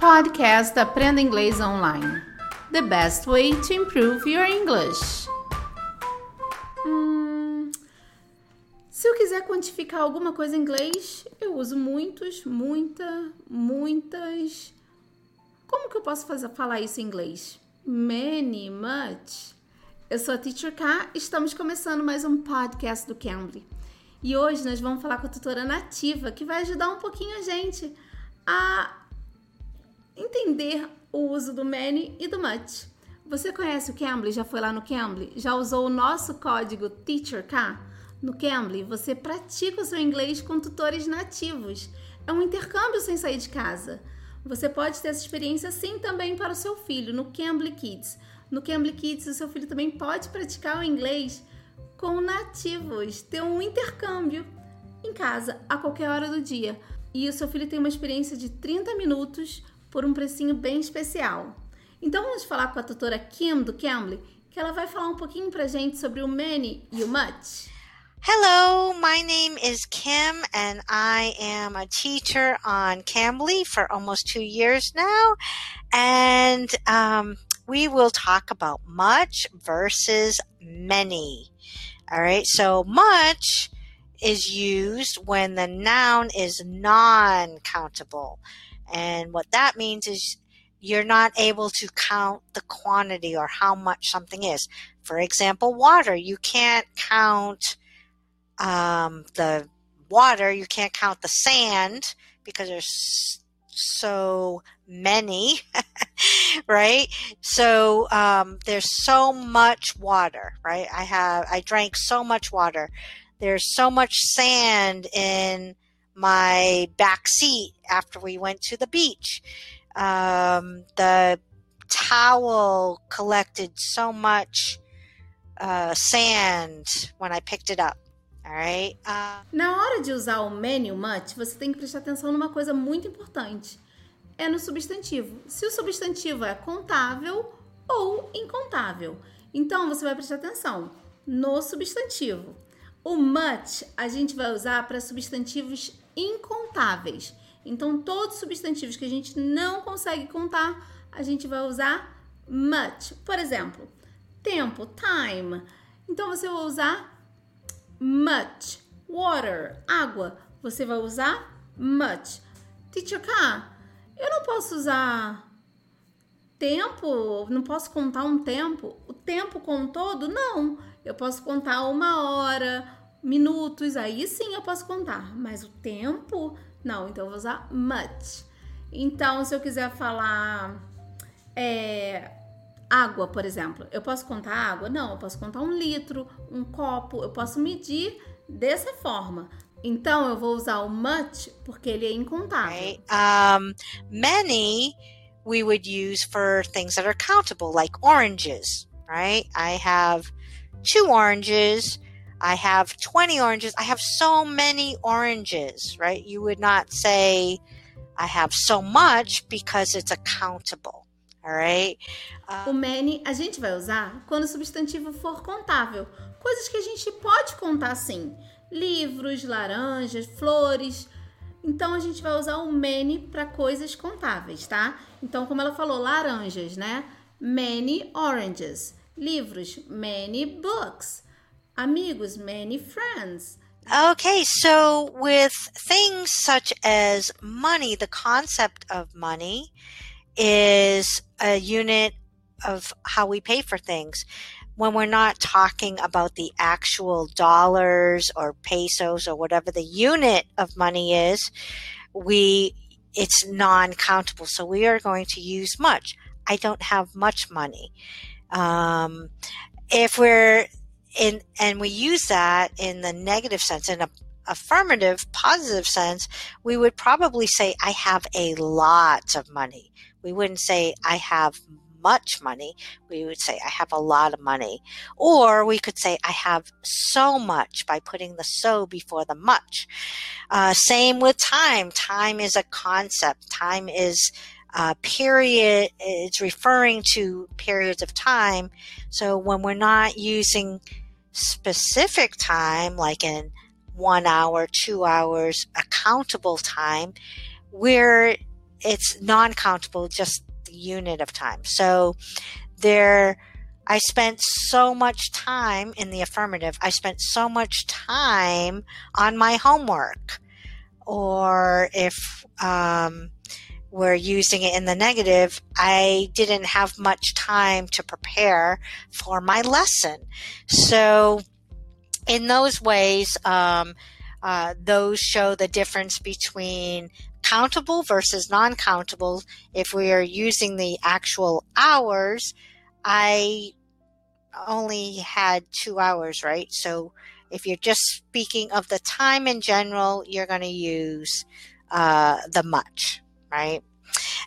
Podcast Aprenda Inglês Online. The best way to improve your English. Hum, se eu quiser quantificar alguma coisa em inglês, eu uso muitos, muita, muitas. Como que eu posso fazer, falar isso em inglês? Many, much. Eu sou a Teacher K, estamos começando mais um podcast do Cambly. E hoje nós vamos falar com a tutora nativa, que vai ajudar um pouquinho a gente a entender o uso do many e do much. Você conhece o Cambly? Já foi lá no Cambly? Já usou o nosso código TEACHERK? No Cambly, você pratica o seu inglês com tutores nativos. É um intercâmbio sem sair de casa. Você pode ter essa experiência sim também para o seu filho no Cambly Kids. No Cambly Kids, o seu filho também pode praticar o inglês com nativos, ter um intercâmbio em casa a qualquer hora do dia. E o seu filho tem uma experiência de 30 minutos por um precinho bem especial. Então vamos falar com a tutora Kim do Cambly, que ela vai falar um pouquinho pra gente sobre o many e o much. Hello, my name is Kim, and I am a teacher on Cambly for almost two years now. And um, we will talk about much versus many. All right, so much is used when the noun is non countable. And what that means is you're not able to count the quantity or how much something is. For example, water. You can't count um, the water, you can't count the sand because there's so many, right? So um, there's so much water, right? I have I drank so much water. There's so much sand in my back seat after we went to the beach. Um, the towel collected so much uh, sand when I picked it up. Alright? Uh... Na hora de usar o o much, você tem que prestar atenção numa coisa muito importante. É no substantivo. Se o substantivo é contável ou incontável. Então, você vai prestar atenção no substantivo. O much a gente vai usar para substantivos incontáveis. Então, todos os substantivos que a gente não consegue contar, a gente vai usar much. Por exemplo, tempo, time. Então, você vai usar much. Water, água. Você vai usar much. Teacher K, eu não posso usar tempo, não posso contar um tempo. O tempo com todo? Não. Eu posso contar uma hora, minutos, aí sim eu posso contar. Mas o tempo, não. Então eu vou usar much. Então, se eu quiser falar é, água, por exemplo, eu posso contar água? Não, eu posso contar um litro, um copo, eu posso medir dessa forma. Então, eu vou usar o much porque ele é incontável. Um, many we would use for things that are countable, like oranges, right? I have two oranges. I have 20 oranges. I have so many oranges, right? You would not say, I have so much because it's accountable. Alright? Uh, o many a gente vai usar quando o substantivo for contável. Coisas que a gente pode contar sim. Livros, laranjas, flores. Então a gente vai usar o many para coisas contáveis, tá? Então, como ela falou, laranjas, né? Many oranges. Livros, many books. Amigos, many friends. Okay, so with things such as money, the concept of money is a unit of how we pay for things. When we're not talking about the actual dollars or pesos or whatever the unit of money is, we it's non-countable. So we are going to use much. I don't have much money. Um, if we're in, and we use that in the negative sense, in a affirmative, positive sense, we would probably say, I have a lot of money. We wouldn't say, I have much money. We would say, I have a lot of money. Or we could say, I have so much by putting the so before the much. Uh, same with time. Time is a concept. Time is uh, period it's referring to periods of time. So when we're not using specific time, like in one hour, two hours, accountable time, we're it's non-countable, just the unit of time. So there, I spent so much time in the affirmative. I spent so much time on my homework. Or if um, we're using it in the negative, I didn't have much time to prepare for my lesson. So, in those ways, um, uh, those show the difference between countable versus non countable. If we are using the actual hours, I only had two hours, right? So if you're just speaking of the time in general, you're going to use uh, the much, right?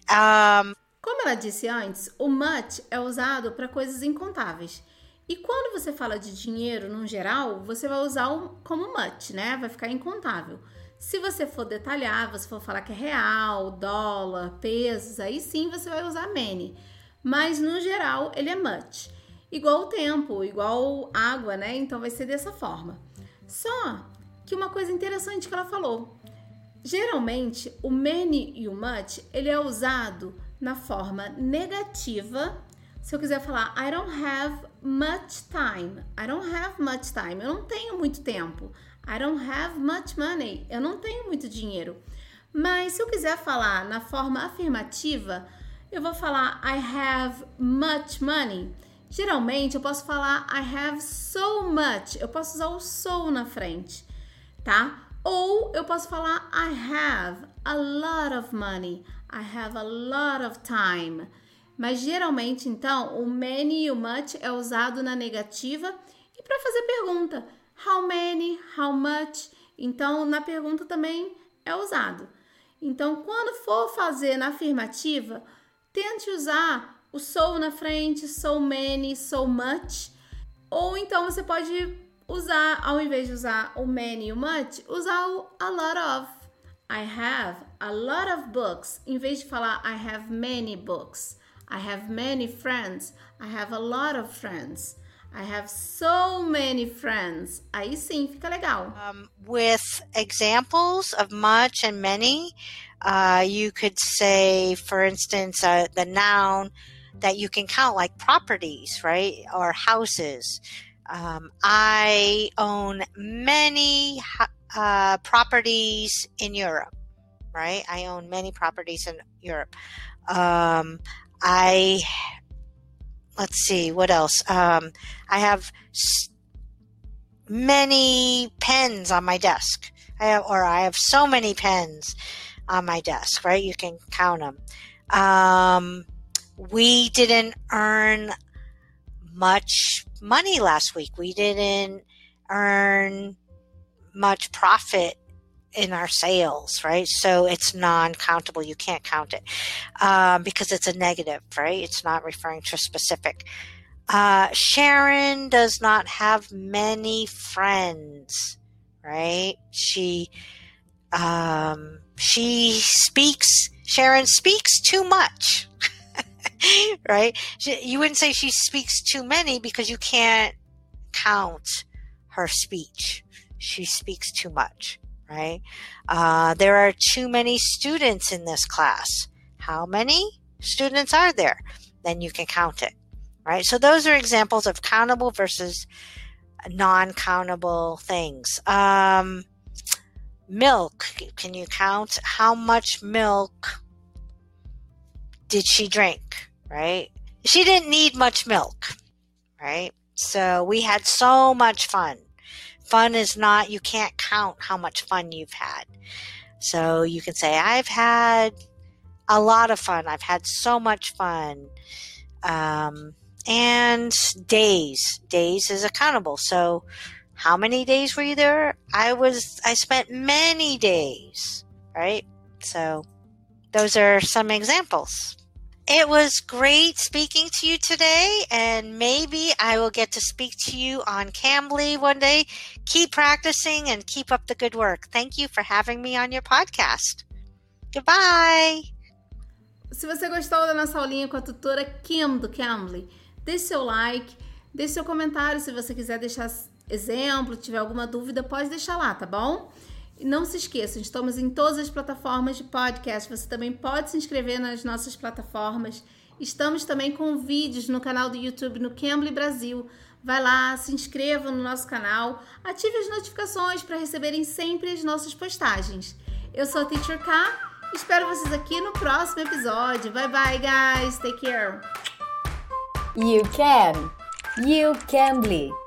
Um, Como ela disse antes, o much é usado para coisas incontáveis. E quando você fala de dinheiro no geral, você vai usar o, como much, né? Vai ficar incontável. Se você for detalhar, você for falar que é real, dólar, pesos, aí sim você vai usar many. Mas no geral, ele é much. Igual o tempo, igual água, né? Então vai ser dessa forma. Só que uma coisa interessante que ela falou. Geralmente, o many e o much, ele é usado na forma negativa. Se eu quiser falar I don't have much time. I don't have much time. Eu não tenho muito tempo. I don't have much money. Eu não tenho muito dinheiro. Mas se eu quiser falar na forma afirmativa, eu vou falar I have much money. Geralmente eu posso falar I have so much. Eu posso usar o so na frente, tá? Ou eu posso falar I have a lot of money. I have a lot of time. Mas geralmente, então, o many e o much é usado na negativa e para fazer pergunta how many, how much. Então, na pergunta também é usado. Então, quando for fazer na afirmativa, tente usar o so na frente, so many, so much. Ou então você pode usar, ao invés de usar o many e o much, usar o a lot of. I have a lot of books. Em vez de falar I have many books. I have many friends. I have a lot of friends. I have so many friends. Aí sim, fica legal. Um, with examples of much and many, uh, you could say, for instance, uh, the noun that you can count, like properties, right? Or houses. Um, I own many uh, properties in Europe, right? I own many properties in Europe. Um, I let's see what else. Um, I have many pens on my desk. I have, or I have so many pens on my desk. Right, you can count them. Um, we didn't earn much money last week. We didn't earn much profit in our sales, right? So it's non countable. You can't count it um, because it's a negative, right? It's not referring to specific. Uh, Sharon does not have many friends, right? She, um, she speaks, Sharon speaks too much, right? She, you wouldn't say she speaks too many because you can't count her speech. She speaks too much right? Uh, there are too many students in this class. How many students are there? Then you can count it, right? So those are examples of countable versus non-countable things. Um, milk. Can you count how much milk did she drink? Right? She didn't need much milk, right? So we had so much fun fun is not, you can't count how much fun you've had. So you can say, I've had a lot of fun. I've had so much fun. Um, and days, days is accountable. So how many days were you there? I was, I spent many days, right? So those are some examples. It was great speaking to you today, and maybe I will get to speak to you on Cambly one day. Keep practicing and keep up the good work. Thank you for having me on your podcast. Goodbye! Se você gostou da nossa aulinha com a tutora Kim do Cambly, deixe seu like, deixe seu comentário se você quiser deixar exemplo, tiver alguma dúvida, pode deixar lá, tá bom? E não se esqueçam, estamos em todas as plataformas de podcast. Você também pode se inscrever nas nossas plataformas. Estamos também com vídeos no canal do YouTube no Cambly Brasil. Vai lá, se inscreva no nosso canal, ative as notificações para receberem sempre as nossas postagens. Eu sou a Teacher K. Espero vocês aqui no próximo episódio. Bye bye, guys. Take care. You can. You can bleed.